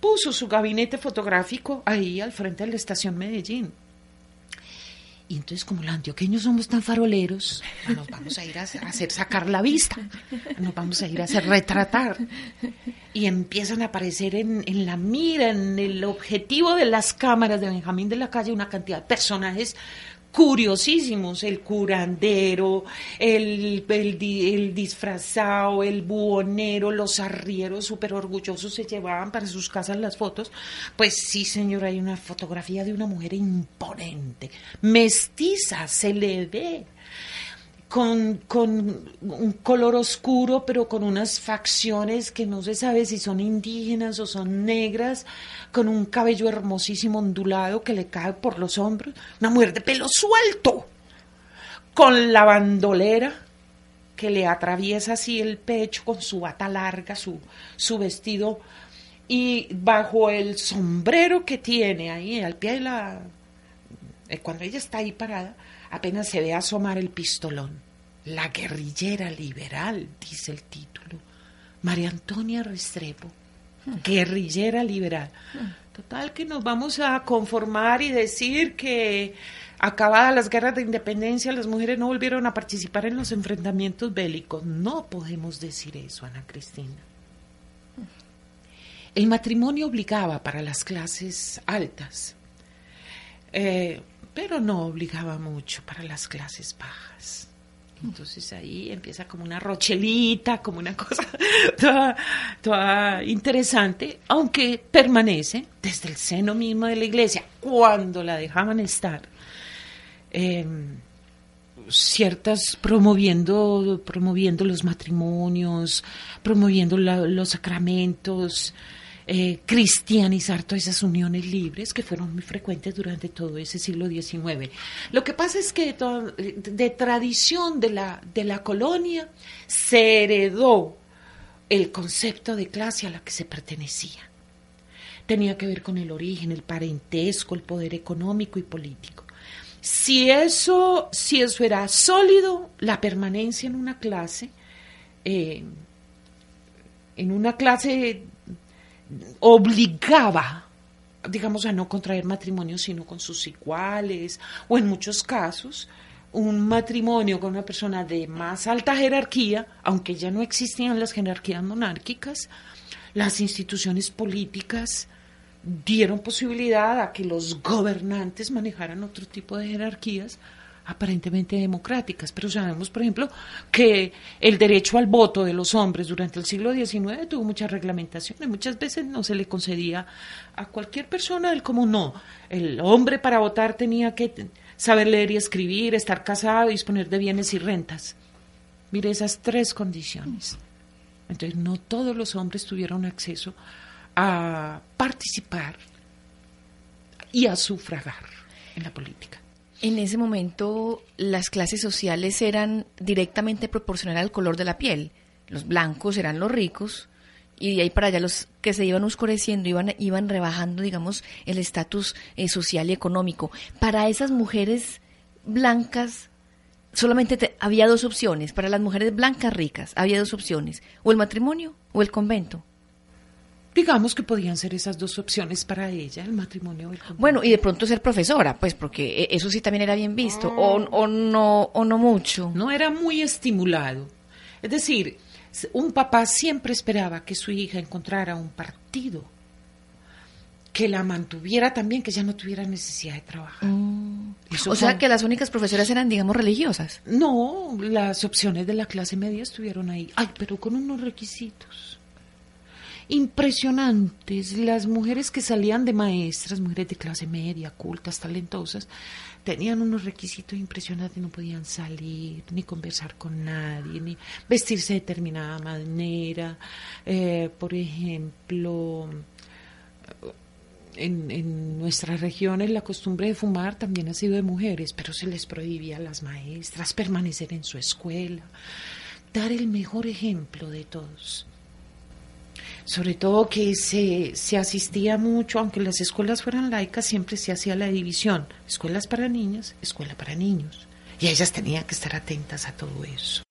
C: puso su gabinete fotográfico ahí al frente de la estación Medellín. Y entonces, como los antioqueños somos tan faroleros, nos vamos a ir a hacer sacar la vista, nos vamos a ir a hacer retratar. Y empiezan a aparecer en, en la mira, en el objetivo de las cámaras de Benjamín de la Calle, una cantidad de personajes curiosísimos, el curandero, el, el, di- el disfrazado, el buhonero, los arrieros súper orgullosos se llevaban para sus casas las fotos. Pues sí, señor, hay una fotografía de una mujer imponente, mestiza, se le ve con, con un color oscuro, pero con unas facciones que no se sabe si son indígenas o son negras, con un cabello hermosísimo ondulado que le cae por los hombros, una mujer de pelo suelto, con la bandolera que le atraviesa así el pecho con su bata larga, su, su vestido, y bajo el sombrero que tiene ahí al pie de la... Cuando ella está ahí parada, apenas se ve asomar el pistolón. La guerrillera liberal, dice el título. María Antonia Restrepo, guerrillera liberal. Total que nos vamos a conformar y decir que acabadas las guerras de independencia las mujeres no volvieron a participar en los enfrentamientos bélicos. No podemos decir eso, Ana Cristina. El matrimonio obligaba para las clases altas, eh, pero no obligaba mucho para las clases bajas. Entonces ahí empieza como una rochelita, como una cosa toda, interesante, aunque permanece desde el seno mismo de la iglesia, cuando la dejaban estar, em, ciertas promoviendo, promoviendo los matrimonios, promoviendo los sacramentos, eh, cristianizar todas esas uniones libres que fueron muy frecuentes durante todo ese siglo XIX. Lo que pasa es que de, tradición de la, de la colonia se heredó el concepto de clase a la que se pertenecía. Tenía que ver con el origen, el parentesco, el poder económico y político. Si eso, si eso era sólido, la permanencia en una clase, eh, en una clase obligaba, digamos, a no contraer matrimonio sino con sus iguales, o en muchos casos, un matrimonio con una persona de más alta jerarquía, aunque ya no existían las jerarquías monárquicas, las instituciones políticas dieron posibilidad a que los gobernantes manejaran otro tipo de jerarquías aparentemente democráticas, pero sabemos, por ejemplo, que el derecho al voto de los hombres durante el siglo XIX tuvo muchas reglamentaciones, muchas veces no se le concedía a cualquier persona del común, no, el hombre para votar tenía que saber leer y escribir, estar casado, disponer de bienes y rentas. Mire esas tres condiciones. Entonces, no todos los hombres tuvieron acceso a participar y a sufragar en la política.
B: En ese momento las clases sociales eran directamente proporcionales al color de la piel. Los blancos eran los ricos y de ahí para allá los que se iban oscureciendo iban, iban rebajando, digamos, el estatus eh, social y económico. Para esas mujeres blancas solamente había dos opciones. Para las mujeres blancas ricas había dos opciones, o el matrimonio o el convento.
C: Digamos que podían ser esas dos opciones para ella, el matrimonio el
B: Bueno, y de pronto ser profesora, pues porque e, eso sí también era bien visto, o, o, no, o no mucho.
C: No era muy estimulado. Es decir, un papá siempre esperaba que su hija encontrara un partido que la mantuviera también, que ya no tuviera necesidad de trabajar.
B: Mm. O sea que las únicas profesoras eran, digamos, religiosas.
C: No, las opciones de la clase media estuvieron ahí. Ay, pero con unos requisitos impresionantes. Las mujeres que salían de maestras, mujeres de clase media, cultas, talentosas, tenían unos requisitos impresionantes, no podían salir, ni conversar con nadie, ni vestirse de determinada manera. Eh, por ejemplo, en, en, nuestras regiones la costumbre de fumar también ha sido de mujeres, pero se les prohibía a las maestras permanecer en su escuela, dar el mejor ejemplo de todos sobre todo que se, se asistía mucho, aunque las escuelas fueran laicas, siempre se hacía la división, escuelas para niñas, escuela para niños. Y ellas tenían que estar atentas a todo eso.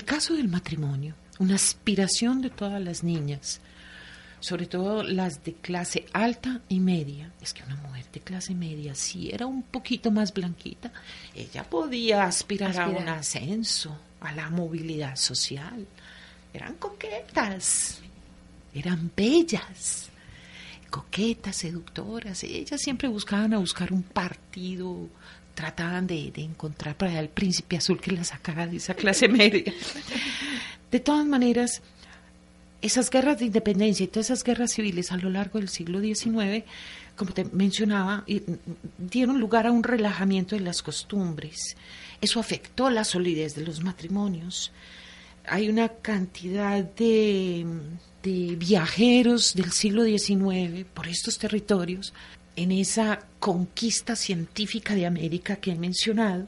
C: El caso del matrimonio, una aspiración de todas las niñas, sobre todo las de clase alta y media, es que una mujer de clase media, si era un poquito más blanquita, ella podía aspirar, a un ascenso, a la movilidad social. Eran coquetas, eran bellas. coquetas, seductoras. Ellas siempre buscaban a buscar un partido, trataban de, encontrar para el príncipe azul que la sacara de esa clase media. De todas maneras, esas guerras de independencia y todas esas guerras civiles a lo largo del siglo XIX, como te mencionaba, dieron lugar a un relajamiento de las costumbres. Eso afectó la solidez de los matrimonios. Hay una cantidad de, de viajeros del siglo XIX por estos territorios en esa conquista científica de América que he mencionado,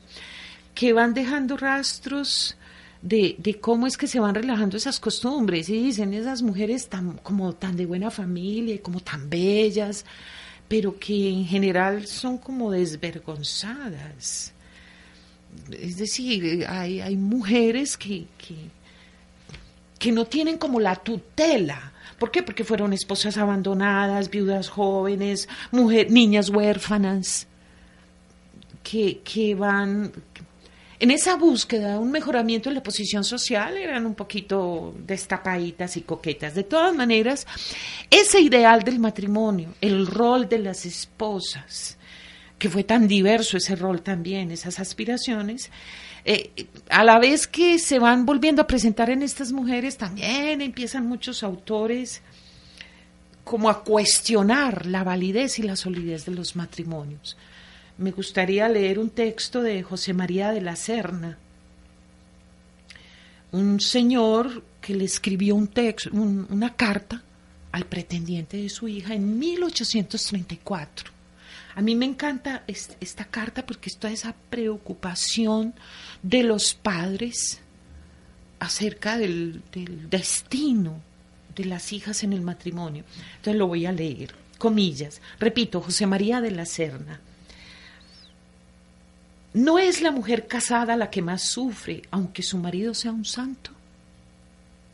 C: que van dejando rastros de, cómo es que se van relajando esas costumbres y dicen esas mujeres tan como tan de buena familia y como tan bellas, pero que en general son como desvergonzadas. Es decir, hay, hay mujeres que, que, que no tienen como la tutela. ¿Por qué? Porque fueron esposas abandonadas, viudas jóvenes, niñas huérfanas, que, que van, en esa búsqueda, un mejoramiento en la posición social, eran un poquito destapaditas y coquetas. De todas maneras, ese ideal del matrimonio, el rol de las esposas, que fue tan diverso ese rol también, esas aspiraciones, eh, a la vez que se van volviendo a presentar en estas mujeres, también empiezan muchos autores como a cuestionar la validez y la solidez de los matrimonios me gustaría leer un texto de José María de la Serna, un señor que le escribió un texto, una carta al pretendiente de su hija en 1834. A mí me encanta esta carta porque está esa preocupación de los padres acerca del, del destino de las hijas en el matrimonio. Entonces lo voy a leer. Comillas. Repito, José María de la Serna. No es la mujer casada la que más sufre, aunque su marido sea un santo.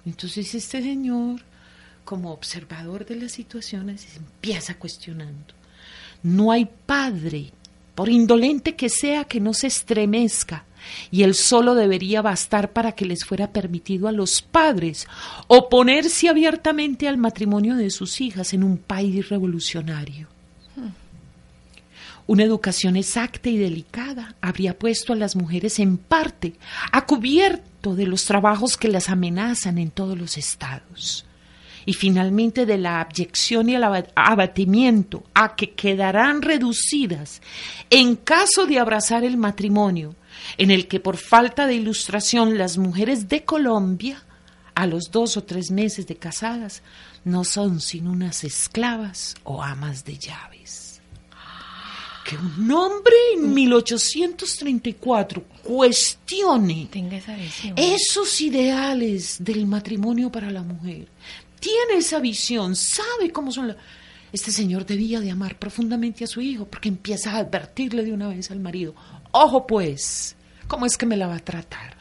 C: Entonces este señor, como observador de las situaciones, empieza cuestionando. No hay padre, por indolente que sea, que no se estremezca, y él solo debería bastar para que les fuera permitido a los padres oponerse abiertamente al matrimonio de sus hijas en un país revolucionario. Una educación exacta y delicada habría puesto a las mujeres en parte a cubierto de los trabajos que las amenazan en todos los estados y finalmente de la abyección y el abatimiento a que quedarán reducidas en caso de abrazar el matrimonio, en el que por falta de ilustración las mujeres de Colombia, a los dos o tres meses de casadas, no son sino unas esclavas o amas de llaves que un hombre en 1834 cuestione esos ideales del matrimonio para la mujer. Tiene esa visión, sabe cómo son las... Este señor debía de amar profundamente a su hijo porque empieza a advertirle de una vez al marido, ojo pues, ¿cómo es que me la va a tratar?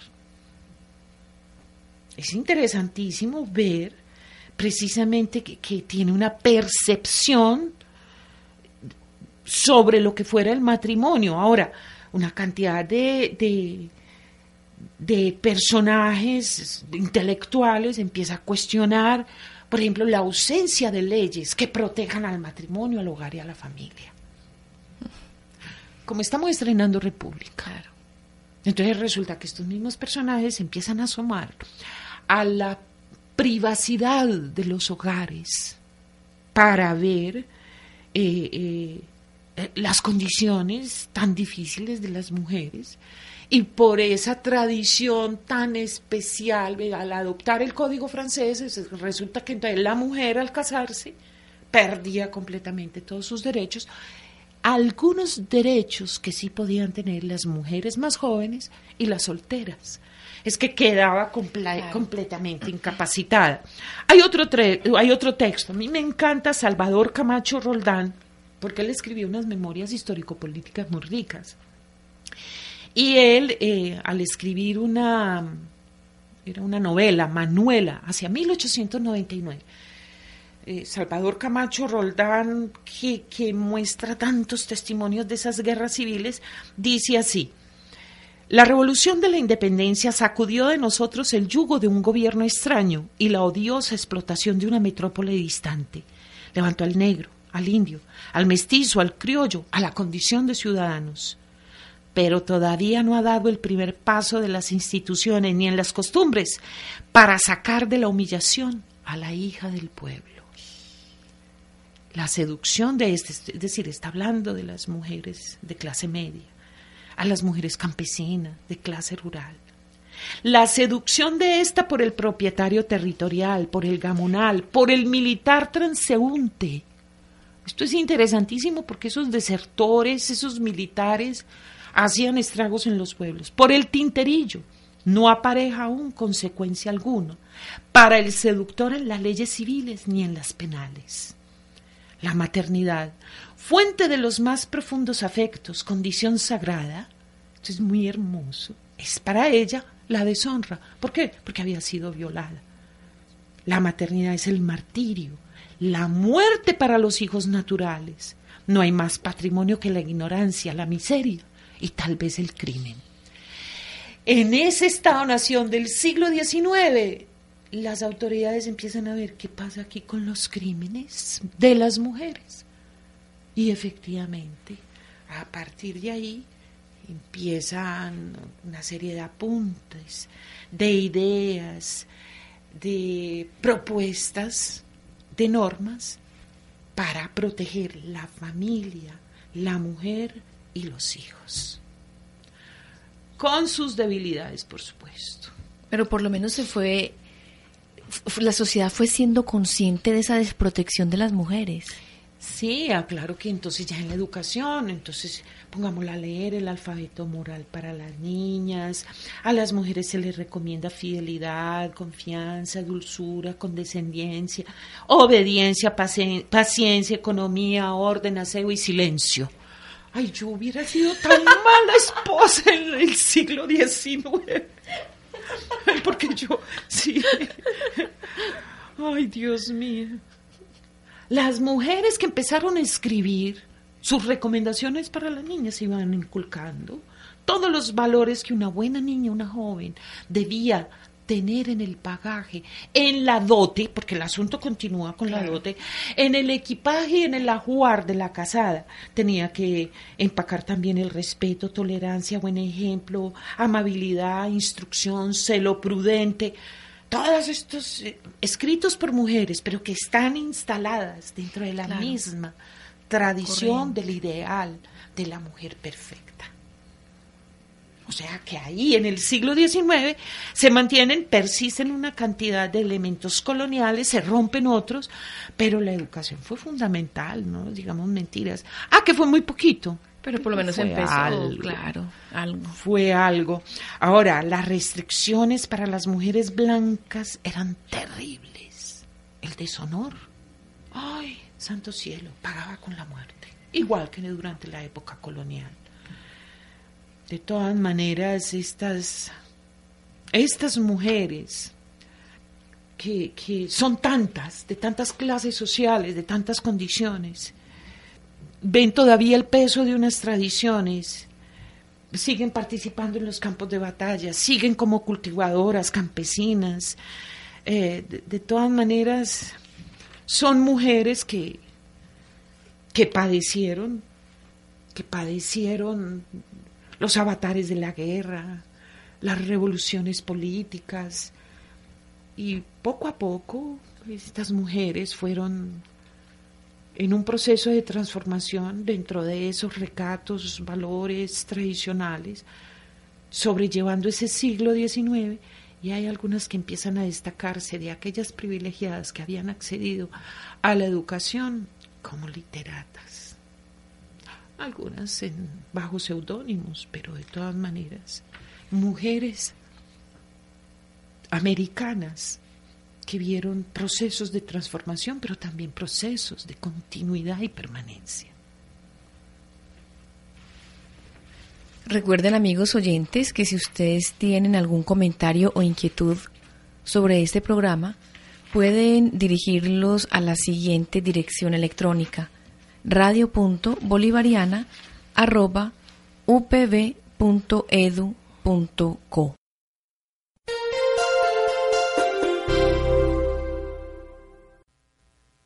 C: Es interesantísimo ver precisamente que, que tiene una percepción sobre lo que fuera el matrimonio. Ahora, una cantidad de, de, personajes intelectuales empieza a cuestionar, por ejemplo, la ausencia de leyes que protejan al matrimonio, al hogar y a la familia. Como estamos estrenando República. Entonces resulta que estos mismos personajes empiezan a asomar a la privacidad de los hogares para ver eh, eh, las condiciones tan difíciles de las mujeres y por esa tradición tan especial, al adoptar el código francés, resulta que entonces la mujer al casarse perdía completamente todos sus derechos, algunos derechos que sí podían tener las mujeres más jóvenes y las solteras. Es que quedaba completamente incapacitada. Hay otro, hay otro texto, a mí me encanta Salvador Camacho Roldán, porque él escribió unas memorias histórico-políticas muy ricas. Y él, eh, al escribir una, era una novela, Manuela, hacia 1899, eh, Salvador Camacho Roldán, que, que muestra tantos testimonios de esas guerras civiles, dice así, la revolución de la independencia sacudió de nosotros el yugo de un gobierno extraño y la odiosa explotación de una metrópole distante. Levantó al negro, al indio, al mestizo, al criollo, a la condición de ciudadanos. Pero todavía no ha dado el primer paso de las instituciones ni en las costumbres para sacar de la humillación a la hija del pueblo. La seducción de este, es decir, está hablando de las mujeres de clase media, a las mujeres campesinas, de clase rural. La seducción de esta por el propietario territorial, por el gamonal, por el militar transeúnte. Esto es interesantísimo porque esos desertores, esos militares, hacían estragos en los pueblos. Por el tinterillo, no apareja aún consecuencia alguna para el seductor en las leyes civiles ni en las penales la maternidad, fuente de los más profundos afectos, condición sagrada, esto es muy hermoso, es para ella la deshonra. ¿Por qué? Porque había sido violada. La maternidad es el martirio, la muerte para los hijos naturales. No hay más patrimonio que la ignorancia, la miseria y tal vez el crimen. En ese Estado-nación del siglo XIX, las autoridades empiezan a ver qué pasa aquí con los crímenes de las mujeres. Y efectivamente, a partir de ahí empiezan una serie de apuntes, de ideas, de propuestas, de normas para proteger la familia, la mujer y los hijos. Con sus debilidades, por supuesto.
B: Pero por lo menos se fue la sociedad fue siendo consciente de esa desprotección de las mujeres.
C: Sí, ah, claro que entonces ya en la educación, entonces pongámosla a leer el alfabeto moral para las niñas, a las mujeres se les recomienda fidelidad, confianza, dulzura, condescendencia, obediencia, paciencia, economía, orden, aseo y silencio. Ay, yo hubiera sido tan mala esposa en el siglo XIX. Porque yo, sí. Ay, Dios mío. Las mujeres que empezaron a escribir sus recomendaciones para las niñas se iban inculcando todos los valores que una buena niña, una joven, debía tener en el bagaje, en la dote, porque el asunto continúa con la dote, en el equipaje y en el ajuar de la casada. Tenía que empacar también el respeto, tolerancia, buen ejemplo, amabilidad, instrucción, celo prudente. Todos estos eh, escritos por mujeres, pero que están instaladas dentro de la misma tradición del ideal de la mujer perfecta. O sea que ahí en el siglo XIX se mantienen, persisten una cantidad de elementos coloniales, se rompen otros, pero la educación fue fundamental, no digamos mentiras. Ah, que fue muy poquito.
B: Pero por lo menos empezó, algo, claro, algo.
C: Fue algo. Ahora, las restricciones para las mujeres blancas eran terribles. El deshonor. Ay, santo cielo, pagaba con la muerte. Igual que durante la época colonial. De todas maneras, estas, estas mujeres que, que son tantas, de tantas clases sociales, de tantas condiciones, ven todavía el peso de unas tradiciones, siguen participando en los campos de batalla, siguen como cultivadoras, campesinas. Eh, de, de, todas maneras, son mujeres que, que padecieron, que padecieron los avatares de la guerra, las revoluciones políticas. Y poco a poco estas mujeres fueron en un proceso de transformación dentro de esos recatos, valores tradicionales, sobrellevando ese siglo XIX, y hay algunas que empiezan a destacarse de aquellas privilegiadas que habían accedido a la educación como literatas algunas en bajo seudónimos, pero de todas maneras, mujeres americanas que vieron procesos de transformación, pero también procesos de continuidad y permanencia.
B: Recuerden amigos oyentes que si ustedes tienen algún comentario o inquietud sobre este programa, pueden dirigirlos a la siguiente dirección electrónica radio.bolivariana.upv.edu.co.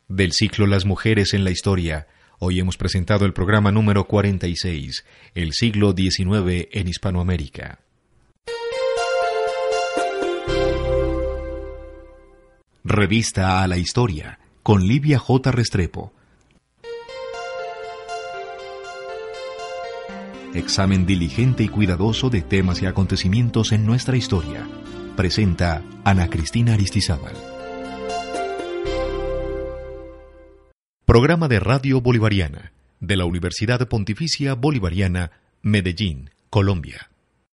A: Del ciclo Las mujeres en la historia, hoy hemos presentado el programa número 46, El siglo XIX en Hispanoamérica. Revista a la Historia, con Livia J. Restrepo. Examen diligente y cuidadoso de temas y acontecimientos en nuestra historia. Presenta Ana Cristina Aristizábal. Programa de Radio Bolivariana de la Universidad Pontificia Bolivariana, Medellín, Colombia.